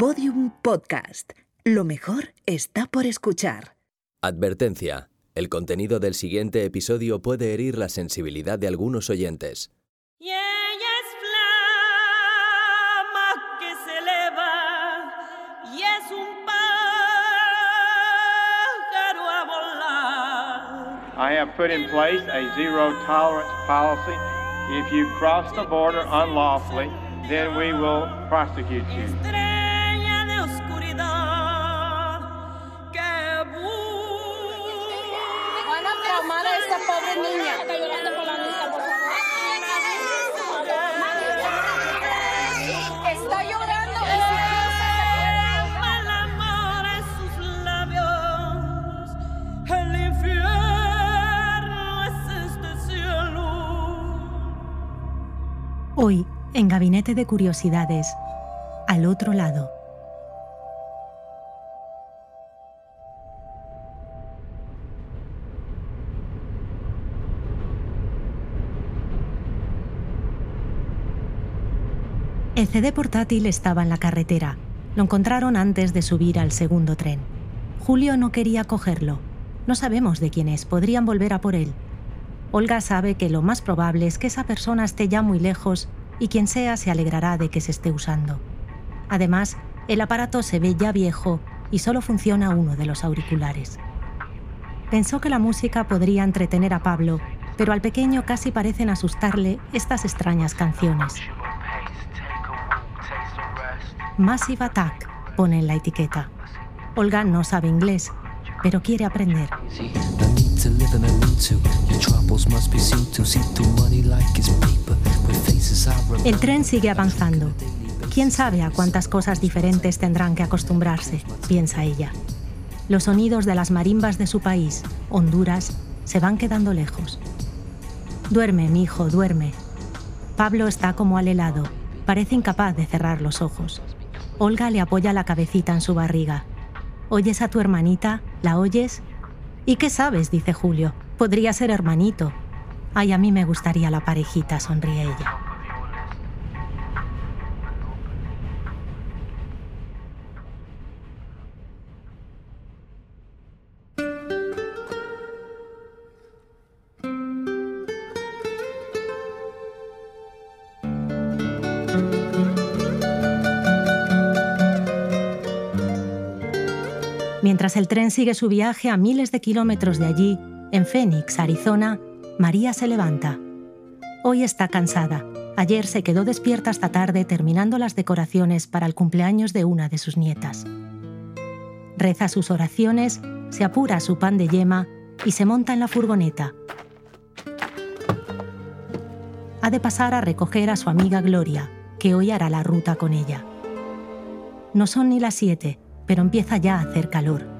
Podium Podcast. Lo mejor está por escuchar. Advertencia. El contenido del siguiente episodio puede herir la sensibilidad de algunos oyentes. Y ella es flama que se eleva y es un pájaro a volar. I have put in place a zero tolerance policy. If you cross the border unlawfully, then we will prosecute you. Hoy, en Gabinete de Curiosidades, al otro lado. El CD portátil estaba en la carretera. Lo encontraron antes de subir al segundo tren. Julio no quería cogerlo. No sabemos de quién es, podrían volver a por él. Olga sabe que lo más probable es que esa persona esté ya muy lejos y quien sea se alegrará de que se esté usando. Además, el aparato se ve ya viejo y solo funciona uno de los auriculares. Pensó que la música podría entretener a Pablo, pero al pequeño casi parecen asustarle estas extrañas canciones. Massive Attack pone en la etiqueta. Olga no sabe inglés, pero quiere aprender. El tren sigue avanzando. ¿Quién sabe a cuántas cosas diferentes tendrán que acostumbrarse? piensa ella. Los sonidos de las marimbas de su país, Honduras, se van quedando lejos. Duerme, mi hijo, duerme. Pablo está como al helado. Parece incapaz de cerrar los ojos. Olga le apoya la cabecita en su barriga. ¿Oyes a tu hermanita? ¿La oyes? ¿Y qué sabes? dice Julio. Podría ser hermanito. Ay, a mí me gustaría la parejita, sonríe ella. Mientras el tren sigue su viaje a miles de kilómetros de allí, en Phoenix, Arizona, María se levanta. Hoy está cansada. Ayer se quedó despierta hasta tarde terminando las decoraciones para el cumpleaños de una de sus nietas. Reza sus oraciones, se apura su pan de yema y se monta en la furgoneta. Ha de pasar a recoger a su amiga Gloria, que hoy hará la ruta con ella. No son ni las siete, pero empieza ya a hacer calor.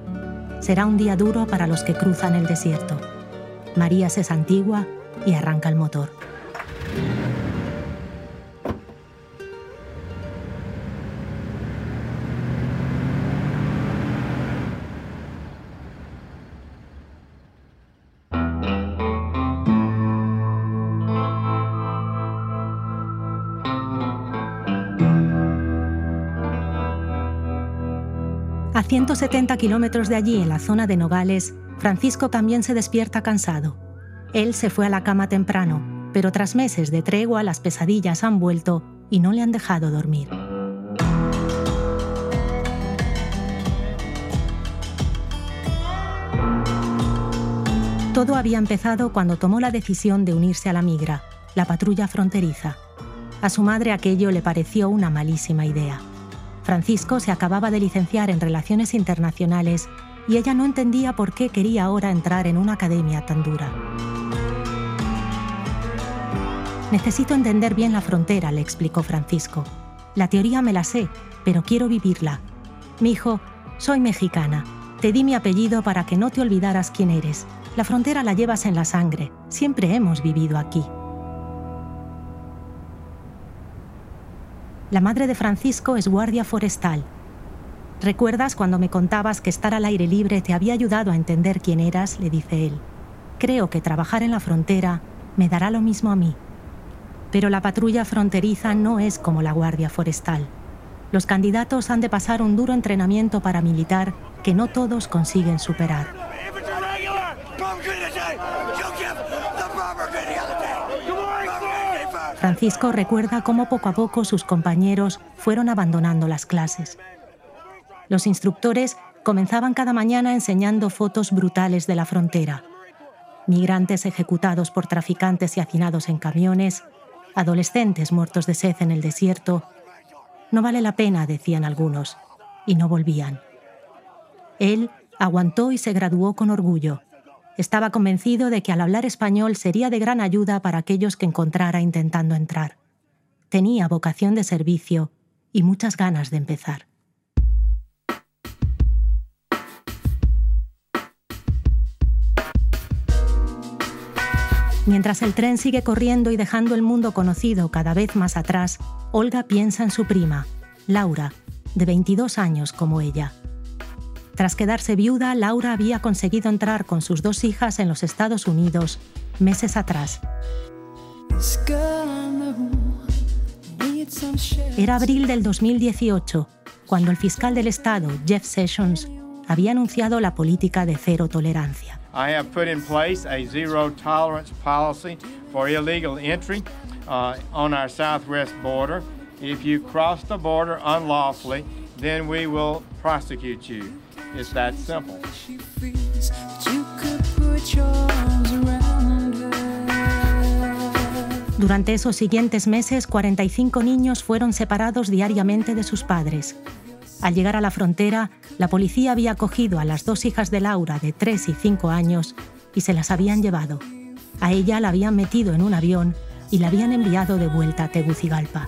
Será un día duro para los que cruzan el desierto. María se santigua y arranca el motor. 170 kilómetros de allí, en la zona de Nogales, Francisco también se despierta cansado. Él se fue a la cama temprano, pero tras meses de tregua las pesadillas han vuelto y no le han dejado dormir. Todo había empezado cuando tomó la decisión de unirse a la migra, la patrulla fronteriza. A su madre aquello le pareció una malísima idea. Francisco se acababa de licenciar en Relaciones Internacionales y ella no entendía por qué quería ahora entrar en una academia tan dura. Necesito entender bien la frontera, le explicó Francisco. La teoría me la sé, pero quiero vivirla. Mi hijo, soy mexicana. Te di mi apellido para que no te olvidaras quién eres. La frontera la llevas en la sangre. Siempre hemos vivido aquí. La madre de Francisco es guardia forestal. ¿Recuerdas cuando me contabas que estar al aire libre te había ayudado a entender quién eras? le dice él. Creo que trabajar en la frontera me dará lo mismo a mí. Pero la patrulla fronteriza no es como la guardia forestal. Los candidatos han de pasar un duro entrenamiento paramilitar que no todos consiguen superar. Francisco recuerda cómo poco a poco sus compañeros fueron abandonando las clases. Los instructores comenzaban cada mañana enseñando fotos brutales de la frontera. Migrantes ejecutados por traficantes y hacinados en camiones, adolescentes muertos de sed en el desierto. No vale la pena, decían algunos, y no volvían. Él aguantó y se graduó con orgullo. Estaba convencido de que al hablar español sería de gran ayuda para aquellos que encontrara intentando entrar. Tenía vocación de servicio y muchas ganas de empezar. Mientras el tren sigue corriendo y dejando el mundo conocido cada vez más atrás, Olga piensa en su prima, Laura, de 22 años como ella. Tras quedarse viuda, Laura había conseguido entrar con sus dos hijas en los Estados Unidos meses atrás. Era abril del 2018, cuando el fiscal del estado, Jeff Sessions, había anunciado la política de cero tolerancia. I have put in place a zero tolerance policy for illegal entry uh, on our southwest border. If you cross the border unlawfully, then we will prosecute you. It's that simple. Durante esos siguientes meses, 45 niños fueron separados diariamente de sus padres. Al llegar a la frontera, la policía había cogido a las dos hijas de Laura de 3 y 5 años y se las habían llevado. A ella la habían metido en un avión y la habían enviado de vuelta a Tegucigalpa.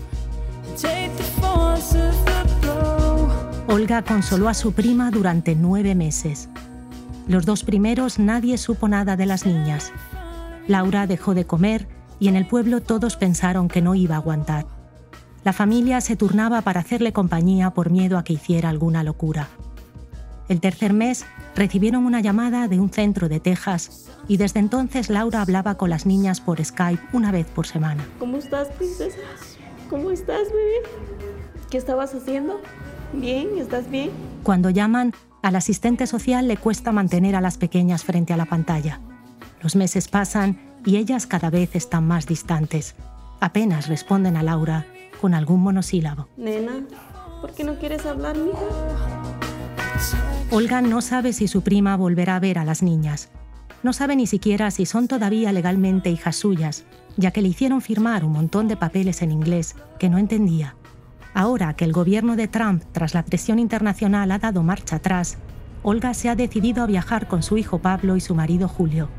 Olga consoló a su prima durante nueve meses. Los dos primeros nadie supo nada de las niñas. Laura dejó de comer y en el pueblo todos pensaron que no iba a aguantar. La familia se turnaba para hacerle compañía por miedo a que hiciera alguna locura. El tercer mes recibieron una llamada de un centro de Texas y desde entonces Laura hablaba con las niñas por Skype una vez por semana. ¿Cómo estás, princesa? ¿Cómo estás, bebé? ¿Qué estabas haciendo? ¿Bien? ¿Estás bien? Cuando llaman, al asistente social le cuesta mantener a las pequeñas frente a la pantalla. Los meses pasan y ellas cada vez están más distantes. Apenas responden a Laura con algún monosílabo. Nena, ¿por qué no quieres hablar, mija? Olga no sabe si su prima volverá a ver a las niñas. No sabe ni siquiera si son todavía legalmente hijas suyas, ya que le hicieron firmar un montón de papeles en inglés que no entendía. Ahora que el gobierno de Trump, tras la presión internacional, ha dado marcha atrás, Olga se ha decidido a viajar con su hijo Pablo y su marido Julio.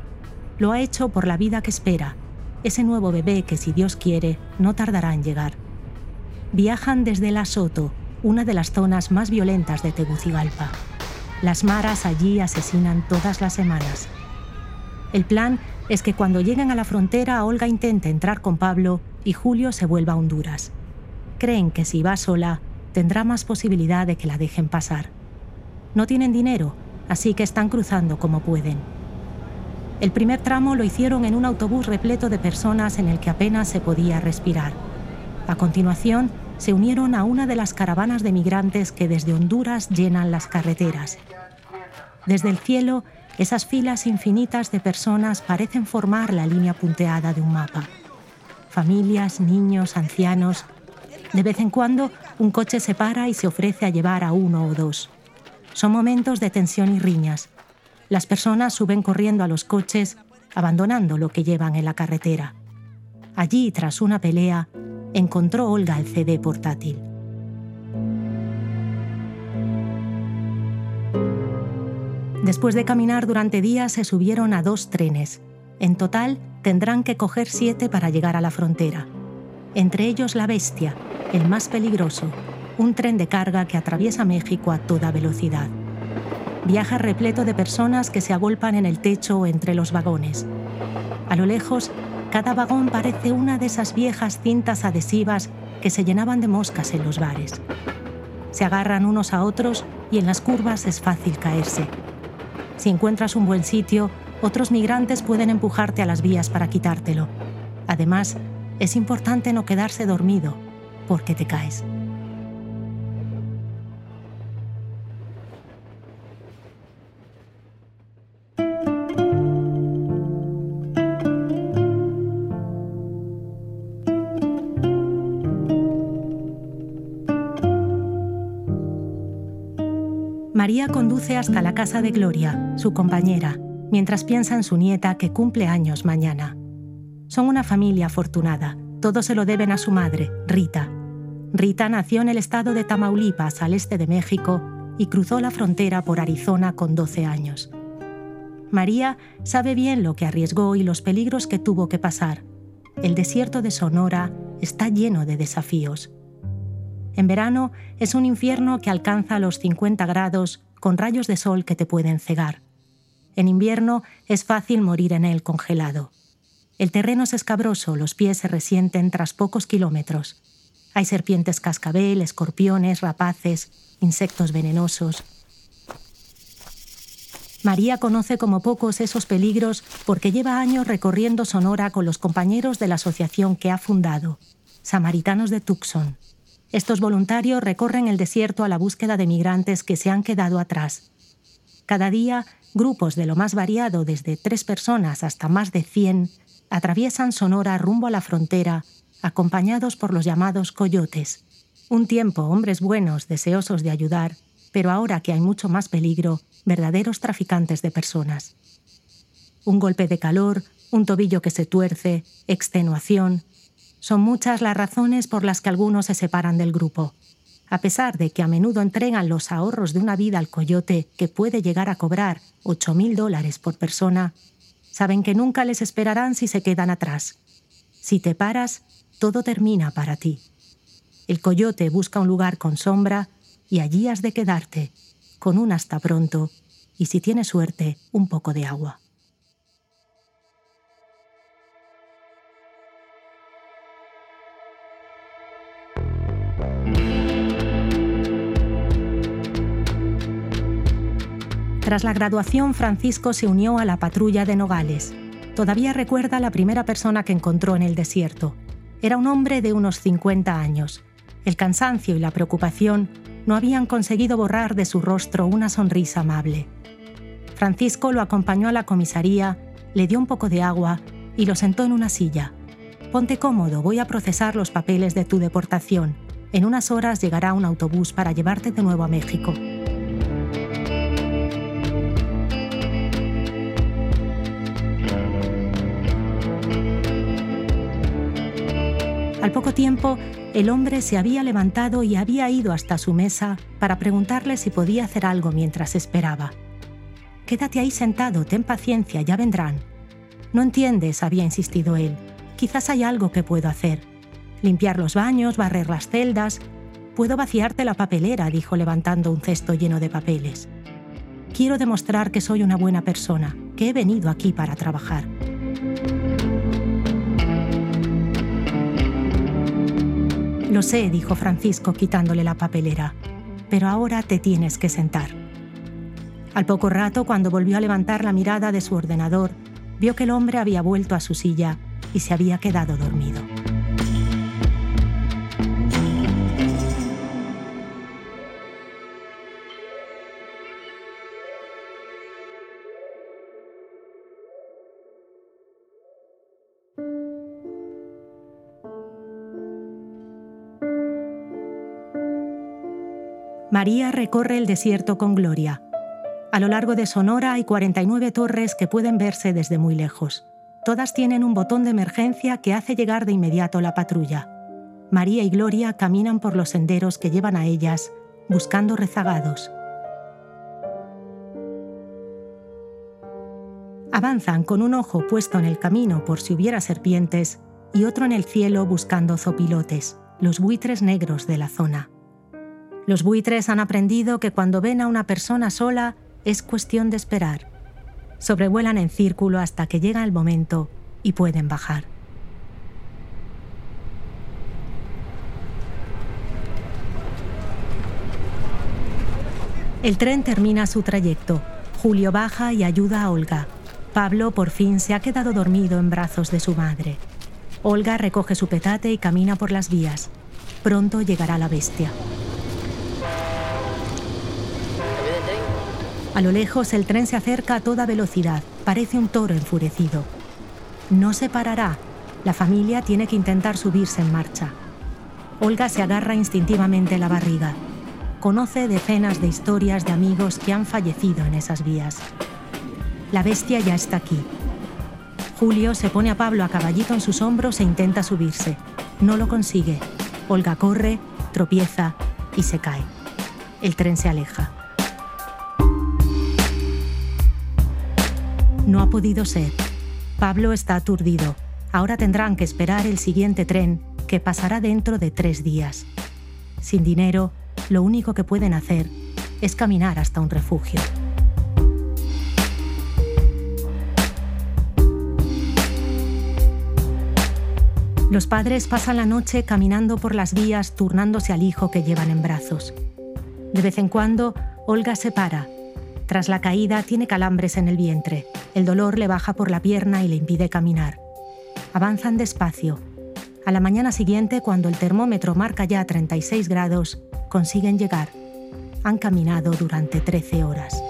Lo ha hecho por la vida que espera, ese nuevo bebé que, si Dios quiere, no tardará en llegar viajan desde La Soto, una de las zonas más violentas de Tegucigalpa. Las maras allí asesinan todas las semanas. El plan es que cuando lleguen a la frontera Olga intente entrar con Pablo y Julio se vuelva a Honduras. Creen que si va sola tendrá más posibilidad de que la dejen pasar. No tienen dinero, así que están cruzando como pueden. El primer tramo lo hicieron en un autobús repleto de personas en el que apenas se podía respirar. A continuación, se unieron a una de las caravanas de migrantes que desde Honduras llenan las carreteras. Desde el cielo, esas filas infinitas de personas parecen formar la línea punteada de un mapa. Familias, niños, ancianos. De vez en cuando, un coche se para y se ofrece a llevar a uno o dos. Son momentos de tensión y riñas. Las personas suben corriendo a los coches, abandonando lo que llevan en la carretera. Allí, tras una pelea, encontró Olga el CD portátil. Después de caminar durante días se subieron a dos trenes. En total tendrán que coger siete para llegar a la frontera. Entre ellos la Bestia, el más peligroso, un tren de carga que atraviesa México a toda velocidad. Viaja repleto de personas que se agolpan en el techo o entre los vagones. A lo lejos cada vagón parece una de esas viejas cintas adhesivas que se llenaban de moscas en los bares. Se agarran unos a otros y en las curvas es fácil caerse. Si encuentras un buen sitio, otros migrantes pueden empujarte a las vías para quitártelo. Además, es importante no quedarse dormido porque te caes. María conduce hasta la casa de Gloria, su compañera, mientras piensa en su nieta que cumple años mañana. Son una familia afortunada, todo se lo deben a su madre, Rita. Rita nació en el estado de Tamaulipas, al este de México, y cruzó la frontera por Arizona con 12 años. María sabe bien lo que arriesgó y los peligros que tuvo que pasar. El desierto de Sonora está lleno de desafíos. En verano es un infierno que alcanza los 50 grados con rayos de sol que te pueden cegar. En invierno es fácil morir en él congelado. El terreno es escabroso, los pies se resienten tras pocos kilómetros. Hay serpientes cascabel, escorpiones, rapaces, insectos venenosos. María conoce como pocos esos peligros porque lleva años recorriendo Sonora con los compañeros de la asociación que ha fundado, Samaritanos de Tucson. Estos voluntarios recorren el desierto a la búsqueda de migrantes que se han quedado atrás. Cada día, grupos de lo más variado, desde tres personas hasta más de 100, atraviesan Sonora rumbo a la frontera, acompañados por los llamados coyotes. Un tiempo hombres buenos, deseosos de ayudar, pero ahora que hay mucho más peligro, verdaderos traficantes de personas. Un golpe de calor, un tobillo que se tuerce, extenuación. Son muchas las razones por las que algunos se separan del grupo. A pesar de que a menudo entregan los ahorros de una vida al coyote que puede llegar a cobrar 8.000 dólares por persona, saben que nunca les esperarán si se quedan atrás. Si te paras, todo termina para ti. El coyote busca un lugar con sombra y allí has de quedarte, con un hasta pronto y si tienes suerte, un poco de agua. Tras la graduación, Francisco se unió a la patrulla de Nogales. Todavía recuerda la primera persona que encontró en el desierto. Era un hombre de unos 50 años. El cansancio y la preocupación no habían conseguido borrar de su rostro una sonrisa amable. Francisco lo acompañó a la comisaría, le dio un poco de agua y lo sentó en una silla. Ponte cómodo, voy a procesar los papeles de tu deportación. En unas horas llegará un autobús para llevarte de nuevo a México. Al poco tiempo, el hombre se había levantado y había ido hasta su mesa para preguntarle si podía hacer algo mientras esperaba. Quédate ahí sentado, ten paciencia, ya vendrán. No entiendes, había insistido él. Quizás hay algo que puedo hacer. Limpiar los baños, barrer las celdas. Puedo vaciarte la papelera, dijo levantando un cesto lleno de papeles. Quiero demostrar que soy una buena persona, que he venido aquí para trabajar. Lo sé, dijo Francisco quitándole la papelera, pero ahora te tienes que sentar. Al poco rato, cuando volvió a levantar la mirada de su ordenador, vio que el hombre había vuelto a su silla y se había quedado dormido. María recorre el desierto con gloria. A lo largo de Sonora hay 49 torres que pueden verse desde muy lejos. Todas tienen un botón de emergencia que hace llegar de inmediato la patrulla. María y Gloria caminan por los senderos que llevan a ellas, buscando rezagados. Avanzan con un ojo puesto en el camino por si hubiera serpientes y otro en el cielo buscando zopilotes, los buitres negros de la zona. Los buitres han aprendido que cuando ven a una persona sola es cuestión de esperar. Sobrevuelan en círculo hasta que llega el momento y pueden bajar. El tren termina su trayecto. Julio baja y ayuda a Olga. Pablo por fin se ha quedado dormido en brazos de su madre. Olga recoge su petate y camina por las vías. Pronto llegará la bestia. A lo lejos el tren se acerca a toda velocidad. Parece un toro enfurecido. No se parará. La familia tiene que intentar subirse en marcha. Olga se agarra instintivamente la barriga. conoce decenas de historias de amigos que han fallecido en esas vías. La bestia ya está aquí. Julio se pone a Pablo a caballito en sus hombros e intenta subirse. No lo consigue. Olga corre, tropieza y se cae. El tren se aleja. No ha podido ser. Pablo está aturdido. Ahora tendrán que esperar el siguiente tren, que pasará dentro de tres días. Sin dinero, lo único que pueden hacer es caminar hasta un refugio. Los padres pasan la noche caminando por las vías turnándose al hijo que llevan en brazos. De vez en cuando, Olga se para. Tras la caída tiene calambres en el vientre. El dolor le baja por la pierna y le impide caminar. Avanzan despacio. A la mañana siguiente, cuando el termómetro marca ya 36 grados, consiguen llegar. Han caminado durante 13 horas.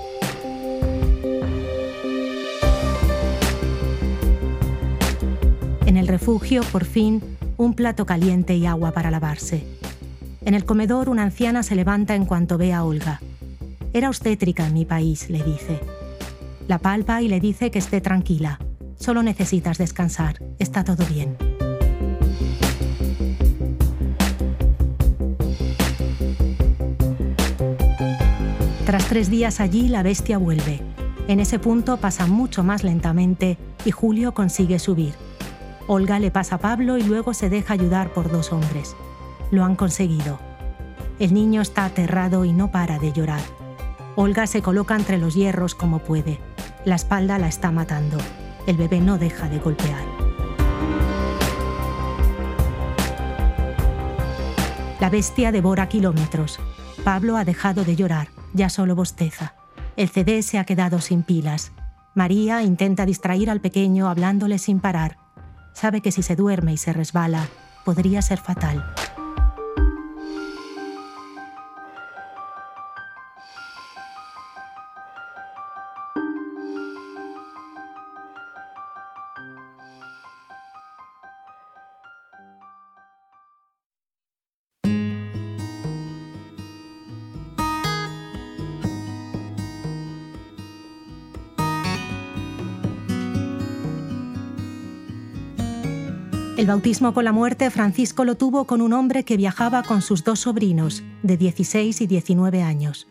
En el refugio, por fin, un plato caliente y agua para lavarse. En el comedor, una anciana se levanta en cuanto ve a Olga. Era obstétrica en mi país, le dice. La palpa y le dice que esté tranquila. Solo necesitas descansar. Está todo bien. Tras tres días allí, la bestia vuelve. En ese punto pasa mucho más lentamente y Julio consigue subir. Olga le pasa a Pablo y luego se deja ayudar por dos hombres. Lo han conseguido. El niño está aterrado y no para de llorar. Olga se coloca entre los hierros como puede. La espalda la está matando. El bebé no deja de golpear. La bestia devora kilómetros. Pablo ha dejado de llorar, ya solo bosteza. El CD se ha quedado sin pilas. María intenta distraer al pequeño hablándole sin parar sabe que si se duerme y se resbala, podría ser fatal. El bautismo con la muerte Francisco lo tuvo con un hombre que viajaba con sus dos sobrinos, de 16 y 19 años.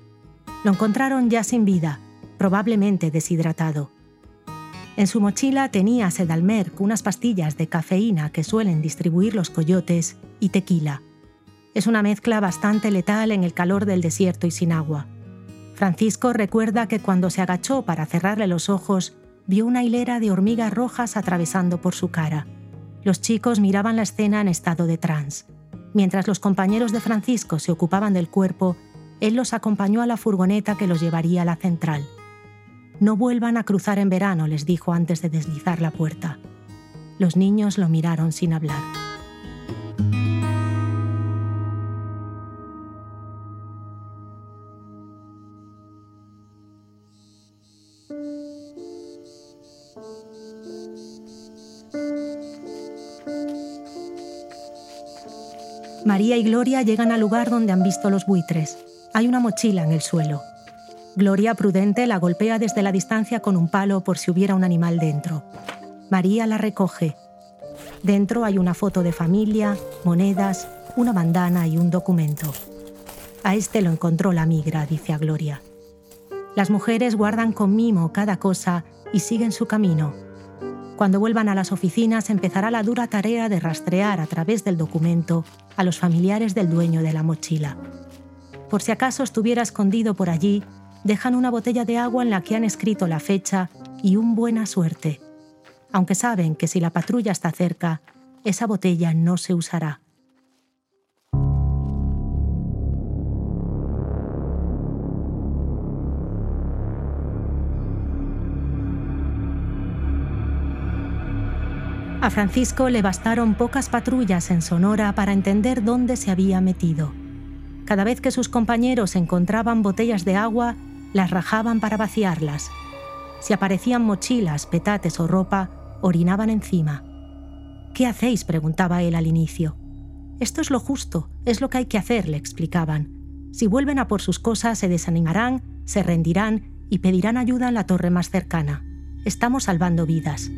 Lo encontraron ya sin vida, probablemente deshidratado. En su mochila tenía sedalmerc, unas pastillas de cafeína que suelen distribuir los coyotes, y tequila. Es una mezcla bastante letal en el calor del desierto y sin agua. Francisco recuerda que cuando se agachó para cerrarle los ojos, vio una hilera de hormigas rojas atravesando por su cara. Los chicos miraban la escena en estado de trance. Mientras los compañeros de Francisco se ocupaban del cuerpo, él los acompañó a la furgoneta que los llevaría a la central. No vuelvan a cruzar en verano, les dijo antes de deslizar la puerta. Los niños lo miraron sin hablar. María y Gloria llegan al lugar donde han visto los buitres. Hay una mochila en el suelo. Gloria, prudente, la golpea desde la distancia con un palo por si hubiera un animal dentro. María la recoge. Dentro hay una foto de familia, monedas, una bandana y un documento. A este lo encontró la migra, dice a Gloria. Las mujeres guardan con mimo cada cosa y siguen su camino. Cuando vuelvan a las oficinas empezará la dura tarea de rastrear a través del documento a los familiares del dueño de la mochila. Por si acaso estuviera escondido por allí, dejan una botella de agua en la que han escrito la fecha y un buena suerte, aunque saben que si la patrulla está cerca, esa botella no se usará. A Francisco le bastaron pocas patrullas en Sonora para entender dónde se había metido. Cada vez que sus compañeros encontraban botellas de agua, las rajaban para vaciarlas. Si aparecían mochilas, petates o ropa, orinaban encima. ¿Qué hacéis? preguntaba él al inicio. Esto es lo justo, es lo que hay que hacer, le explicaban. Si vuelven a por sus cosas, se desanimarán, se rendirán y pedirán ayuda en la torre más cercana. Estamos salvando vidas.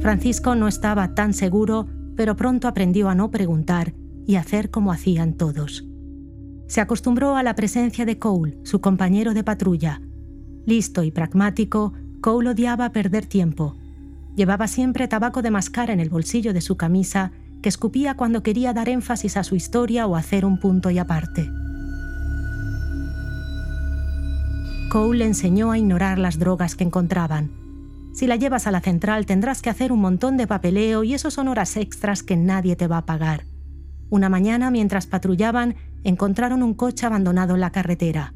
Francisco no estaba tan seguro, pero pronto aprendió a no preguntar y hacer como hacían todos. Se acostumbró a la presencia de Cole, su compañero de patrulla. Listo y pragmático, Cole odiaba perder tiempo. Llevaba siempre tabaco de mascar en el bolsillo de su camisa, que escupía cuando quería dar énfasis a su historia o hacer un punto y aparte. Cole le enseñó a ignorar las drogas que encontraban. Si la llevas a la central tendrás que hacer un montón de papeleo y eso son horas extras que nadie te va a pagar. Una mañana, mientras patrullaban, encontraron un coche abandonado en la carretera.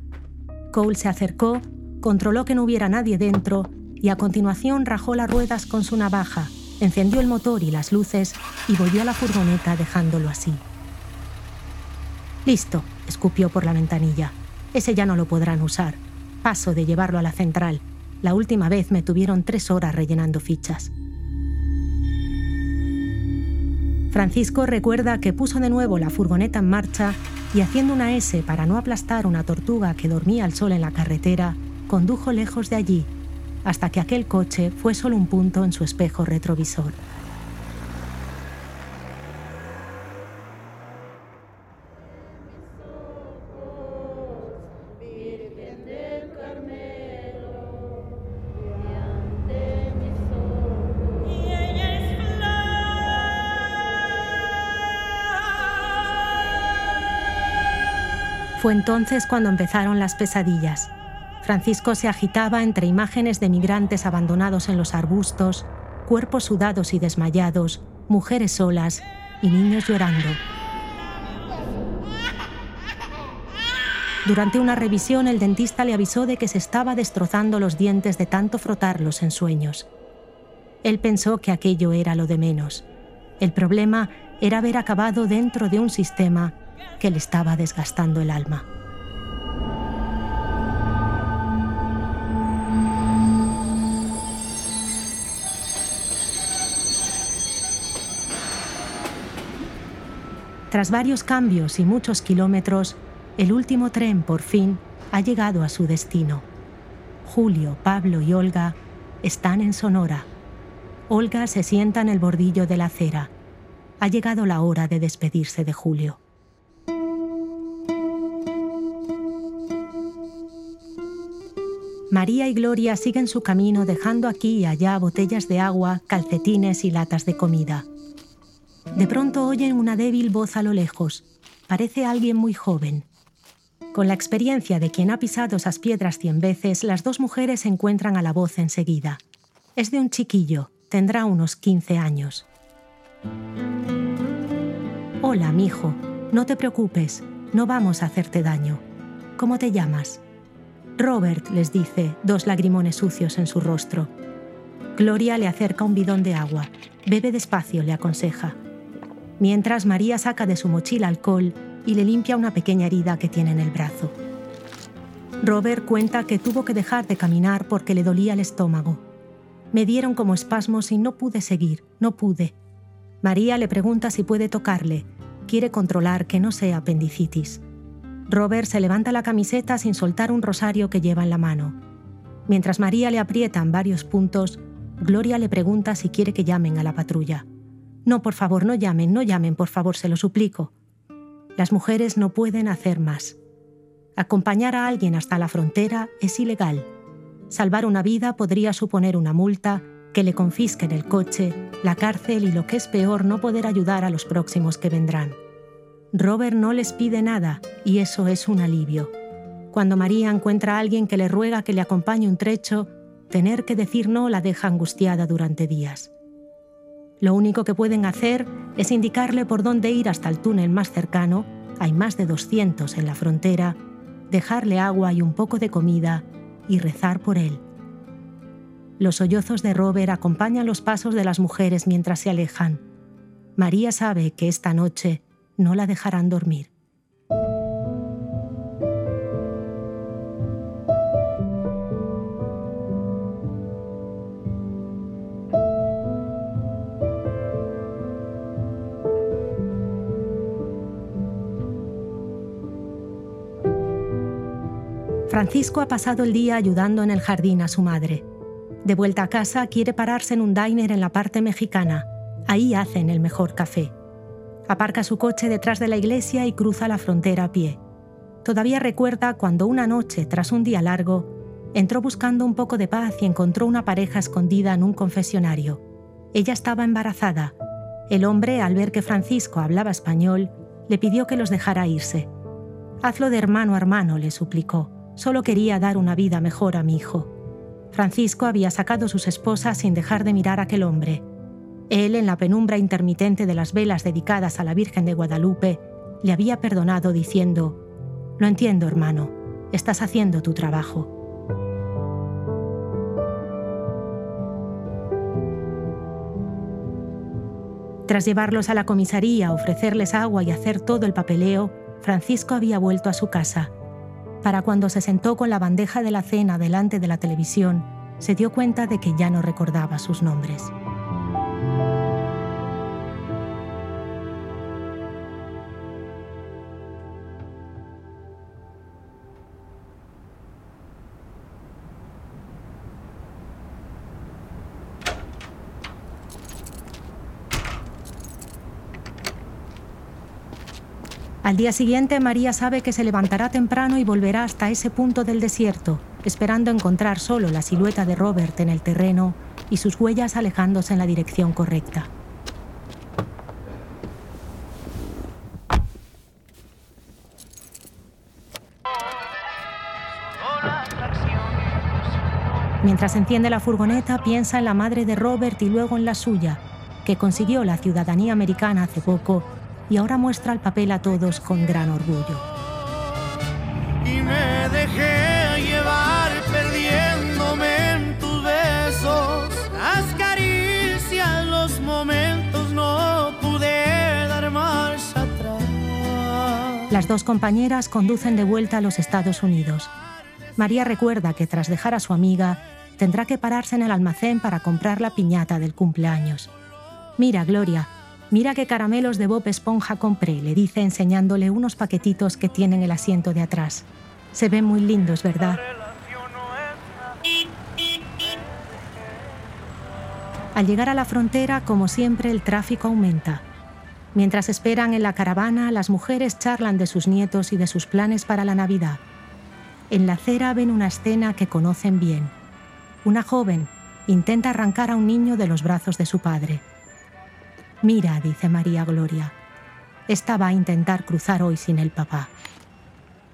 Cole se acercó, controló que no hubiera nadie dentro y a continuación rajó las ruedas con su navaja, encendió el motor y las luces y volvió a la furgoneta dejándolo así. Listo, escupió por la ventanilla. Ese ya no lo podrán usar. Paso de llevarlo a la central. La última vez me tuvieron tres horas rellenando fichas. Francisco recuerda que puso de nuevo la furgoneta en marcha y haciendo una S para no aplastar una tortuga que dormía al sol en la carretera, condujo lejos de allí, hasta que aquel coche fue solo un punto en su espejo retrovisor. Fue entonces cuando empezaron las pesadillas. Francisco se agitaba entre imágenes de migrantes abandonados en los arbustos, cuerpos sudados y desmayados, mujeres solas y niños llorando. Durante una revisión el dentista le avisó de que se estaba destrozando los dientes de tanto frotarlos en sueños. Él pensó que aquello era lo de menos. El problema era haber acabado dentro de un sistema que le estaba desgastando el alma. Tras varios cambios y muchos kilómetros, el último tren por fin ha llegado a su destino. Julio, Pablo y Olga están en Sonora. Olga se sienta en el bordillo de la acera. Ha llegado la hora de despedirse de Julio. María y Gloria siguen su camino dejando aquí y allá botellas de agua, calcetines y latas de comida. De pronto oyen una débil voz a lo lejos. Parece alguien muy joven. Con la experiencia de quien ha pisado esas piedras cien veces, las dos mujeres encuentran a la voz enseguida. Es de un chiquillo, tendrá unos 15 años. Hola, mijo, no te preocupes, no vamos a hacerte daño. ¿Cómo te llamas? Robert, les dice, dos lagrimones sucios en su rostro. Gloria le acerca un bidón de agua. Bebe despacio, le aconseja. Mientras María saca de su mochila alcohol y le limpia una pequeña herida que tiene en el brazo. Robert cuenta que tuvo que dejar de caminar porque le dolía el estómago. Me dieron como espasmos y no pude seguir, no pude. María le pregunta si puede tocarle. Quiere controlar que no sea apendicitis. Robert se levanta la camiseta sin soltar un rosario que lleva en la mano. Mientras María le aprieta en varios puntos, Gloria le pregunta si quiere que llamen a la patrulla. No, por favor, no llamen, no llamen, por favor, se lo suplico. Las mujeres no pueden hacer más. Acompañar a alguien hasta la frontera es ilegal. Salvar una vida podría suponer una multa, que le confisquen el coche, la cárcel y lo que es peor, no poder ayudar a los próximos que vendrán. Robert no les pide nada y eso es un alivio. Cuando María encuentra a alguien que le ruega que le acompañe un trecho, tener que decir no la deja angustiada durante días. Lo único que pueden hacer es indicarle por dónde ir hasta el túnel más cercano, hay más de 200 en la frontera, dejarle agua y un poco de comida y rezar por él. Los sollozos de Robert acompañan los pasos de las mujeres mientras se alejan. María sabe que esta noche no la dejarán dormir. Francisco ha pasado el día ayudando en el jardín a su madre. De vuelta a casa, quiere pararse en un diner en la parte mexicana. Ahí hacen el mejor café. Aparca su coche detrás de la iglesia y cruza la frontera a pie. Todavía recuerda cuando una noche, tras un día largo, entró buscando un poco de paz y encontró una pareja escondida en un confesionario. Ella estaba embarazada. El hombre, al ver que Francisco hablaba español, le pidió que los dejara irse. Hazlo de hermano a hermano, le suplicó. Solo quería dar una vida mejor a mi hijo. Francisco había sacado sus esposas sin dejar de mirar a aquel hombre. Él, en la penumbra intermitente de las velas dedicadas a la Virgen de Guadalupe, le había perdonado diciendo, Lo entiendo, hermano, estás haciendo tu trabajo. Tras llevarlos a la comisaría, ofrecerles agua y hacer todo el papeleo, Francisco había vuelto a su casa. Para cuando se sentó con la bandeja de la cena delante de la televisión, se dio cuenta de que ya no recordaba sus nombres. Al día siguiente, María sabe que se levantará temprano y volverá hasta ese punto del desierto, esperando encontrar solo la silueta de Robert en el terreno y sus huellas alejándose en la dirección correcta. Mientras enciende la furgoneta, piensa en la madre de Robert y luego en la suya, que consiguió la ciudadanía americana hace poco y ahora muestra el papel a todos con gran orgullo. Y me dejé llevar perdiéndome en tus besos, las caricias, los momentos, no pude dar marcha atrás. Las dos compañeras conducen de vuelta a los Estados Unidos. María recuerda que tras dejar a su amiga, tendrá que pararse en el almacén para comprar la piñata del cumpleaños. Mira, Gloria, Mira qué caramelos de Bob Esponja compré, le dice enseñándole unos paquetitos que tienen el asiento de atrás. Se ven muy lindos, ¿verdad? Al llegar a la frontera, como siempre, el tráfico aumenta. Mientras esperan en la caravana, las mujeres charlan de sus nietos y de sus planes para la Navidad. En la acera ven una escena que conocen bien. Una joven intenta arrancar a un niño de los brazos de su padre. Mira, dice María Gloria, esta va a intentar cruzar hoy sin el papá.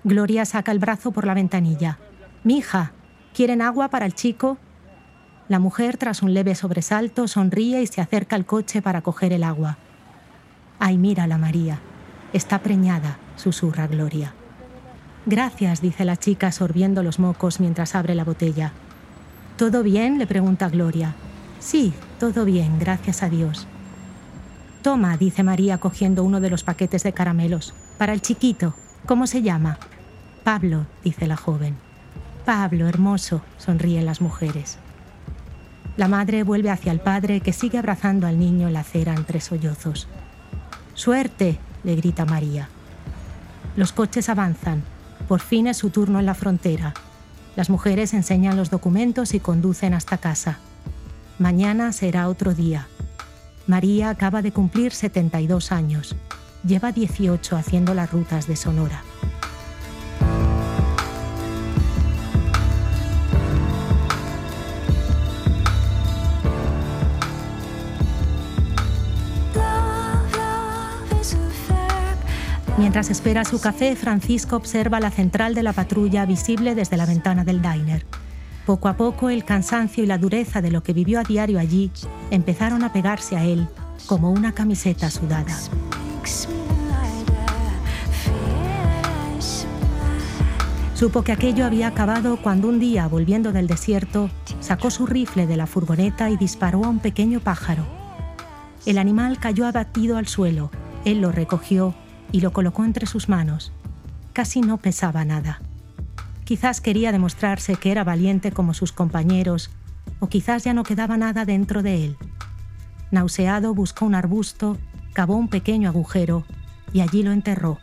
Gloria saca el brazo por la ventanilla. Mija, ¿quieren agua para el chico? La mujer, tras un leve sobresalto, sonríe y se acerca al coche para coger el agua. Ay, mírala, María. Está preñada, susurra Gloria. Gracias, dice la chica sorbiendo los mocos mientras abre la botella. ¿Todo bien? le pregunta Gloria. Sí, todo bien, gracias a Dios. Toma, dice María cogiendo uno de los paquetes de caramelos. Para el chiquito. ¿Cómo se llama? Pablo, dice la joven. Pablo, hermoso, sonríen las mujeres. La madre vuelve hacia el padre que sigue abrazando al niño en la acera entre sollozos. ¡Suerte! le grita María. Los coches avanzan. Por fin es su turno en la frontera. Las mujeres enseñan los documentos y conducen hasta casa. Mañana será otro día. María acaba de cumplir 72 años. Lleva 18 haciendo las rutas de Sonora. Mientras espera su café, Francisco observa la central de la patrulla visible desde la ventana del diner. Poco a poco el cansancio y la dureza de lo que vivió a diario allí empezaron a pegarse a él como una camiseta sudada. Supo que aquello había acabado cuando un día, volviendo del desierto, sacó su rifle de la furgoneta y disparó a un pequeño pájaro. El animal cayó abatido al suelo, él lo recogió y lo colocó entre sus manos. Casi no pesaba nada. Quizás quería demostrarse que era valiente como sus compañeros, o quizás ya no quedaba nada dentro de él. Nauseado buscó un arbusto, cavó un pequeño agujero y allí lo enterró.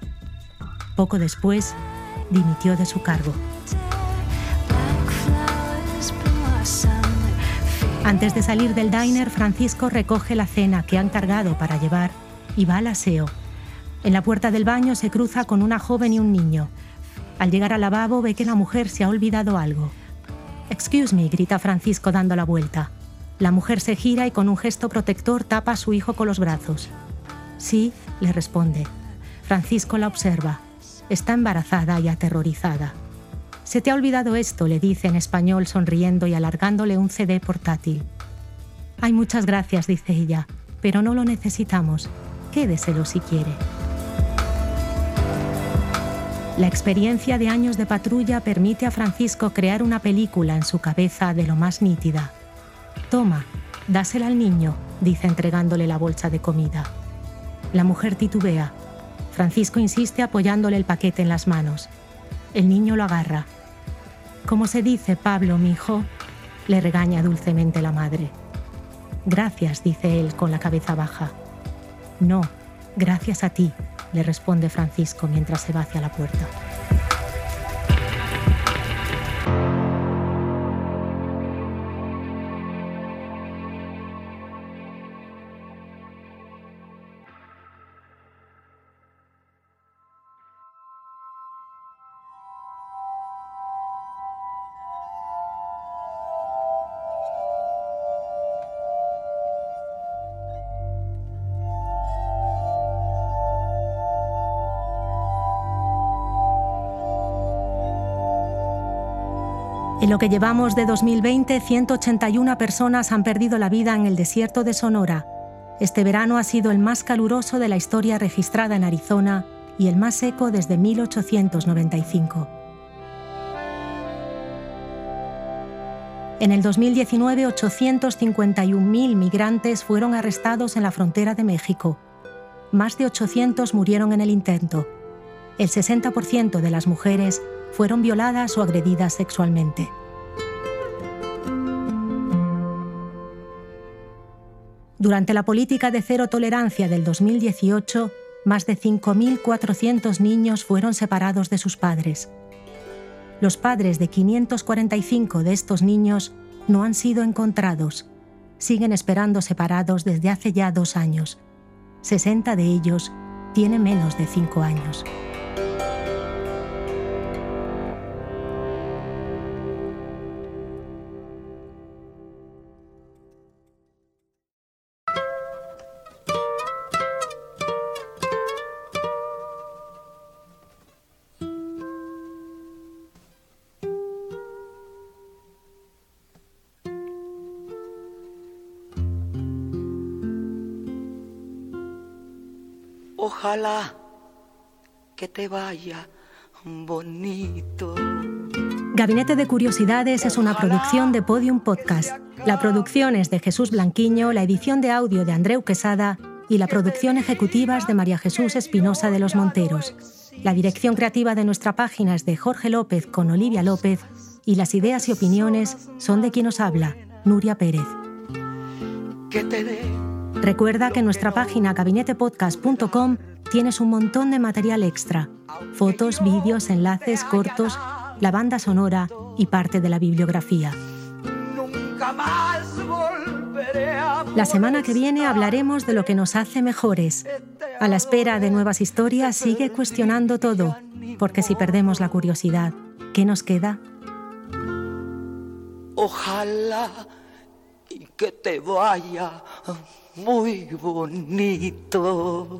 Poco después, dimitió de su cargo. Antes de salir del diner, Francisco recoge la cena que han cargado para llevar y va al aseo. En la puerta del baño se cruza con una joven y un niño. Al llegar al lavabo ve que la mujer se ha olvidado algo. Excuse me, grita Francisco dando la vuelta. La mujer se gira y con un gesto protector tapa a su hijo con los brazos. Sí, le responde. Francisco la observa. Está embarazada y aterrorizada. Se te ha olvidado esto, le dice en español sonriendo y alargándole un CD portátil. Hay muchas gracias, dice ella, pero no lo necesitamos. Quédeselo si quiere. La experiencia de años de patrulla permite a Francisco crear una película en su cabeza de lo más nítida. Toma, dásela al niño, dice entregándole la bolsa de comida. La mujer titubea. Francisco insiste apoyándole el paquete en las manos. El niño lo agarra. ¿Cómo se dice, Pablo, mi hijo? Le regaña dulcemente la madre. Gracias, dice él con la cabeza baja. No, gracias a ti, le responde Francisco mientras se va hacia la puerta. Que llevamos de 2020, 181 personas han perdido la vida en el desierto de Sonora. Este verano ha sido el más caluroso de la historia registrada en Arizona y el más seco desde 1895. En el 2019, 851.000 migrantes fueron arrestados en la frontera de México. Más de 800 murieron en el intento. El 60% de las mujeres fueron violadas o agredidas sexualmente. Durante la política de cero tolerancia del 2018, más de 5.400 niños fueron separados de sus padres. Los padres de 545 de estos niños no han sido encontrados. Siguen esperando separados desde hace ya dos años. 60 de ellos tienen menos de 5 años. Ojalá que te vaya bonito. Gabinete de Curiosidades es una producción de Podium Podcast. La producción es de Jesús Blanquiño, la edición de audio de Andreu Quesada y la producción ejecutiva es de María Jesús Espinosa de los Monteros. La dirección creativa de nuestra página es de Jorge López con Olivia López y las ideas y opiniones son de quien nos habla, Nuria Pérez. Recuerda que en nuestra página gabinetepodcast.com tienes un montón de material extra, fotos, vídeos, enlaces, cortos, la banda sonora y parte de la bibliografía. La semana que viene hablaremos de lo que nos hace mejores. A la espera de nuevas historias, sigue cuestionando todo, porque si perdemos la curiosidad, ¿qué nos queda? Ojalá y que te vaya muy bonito.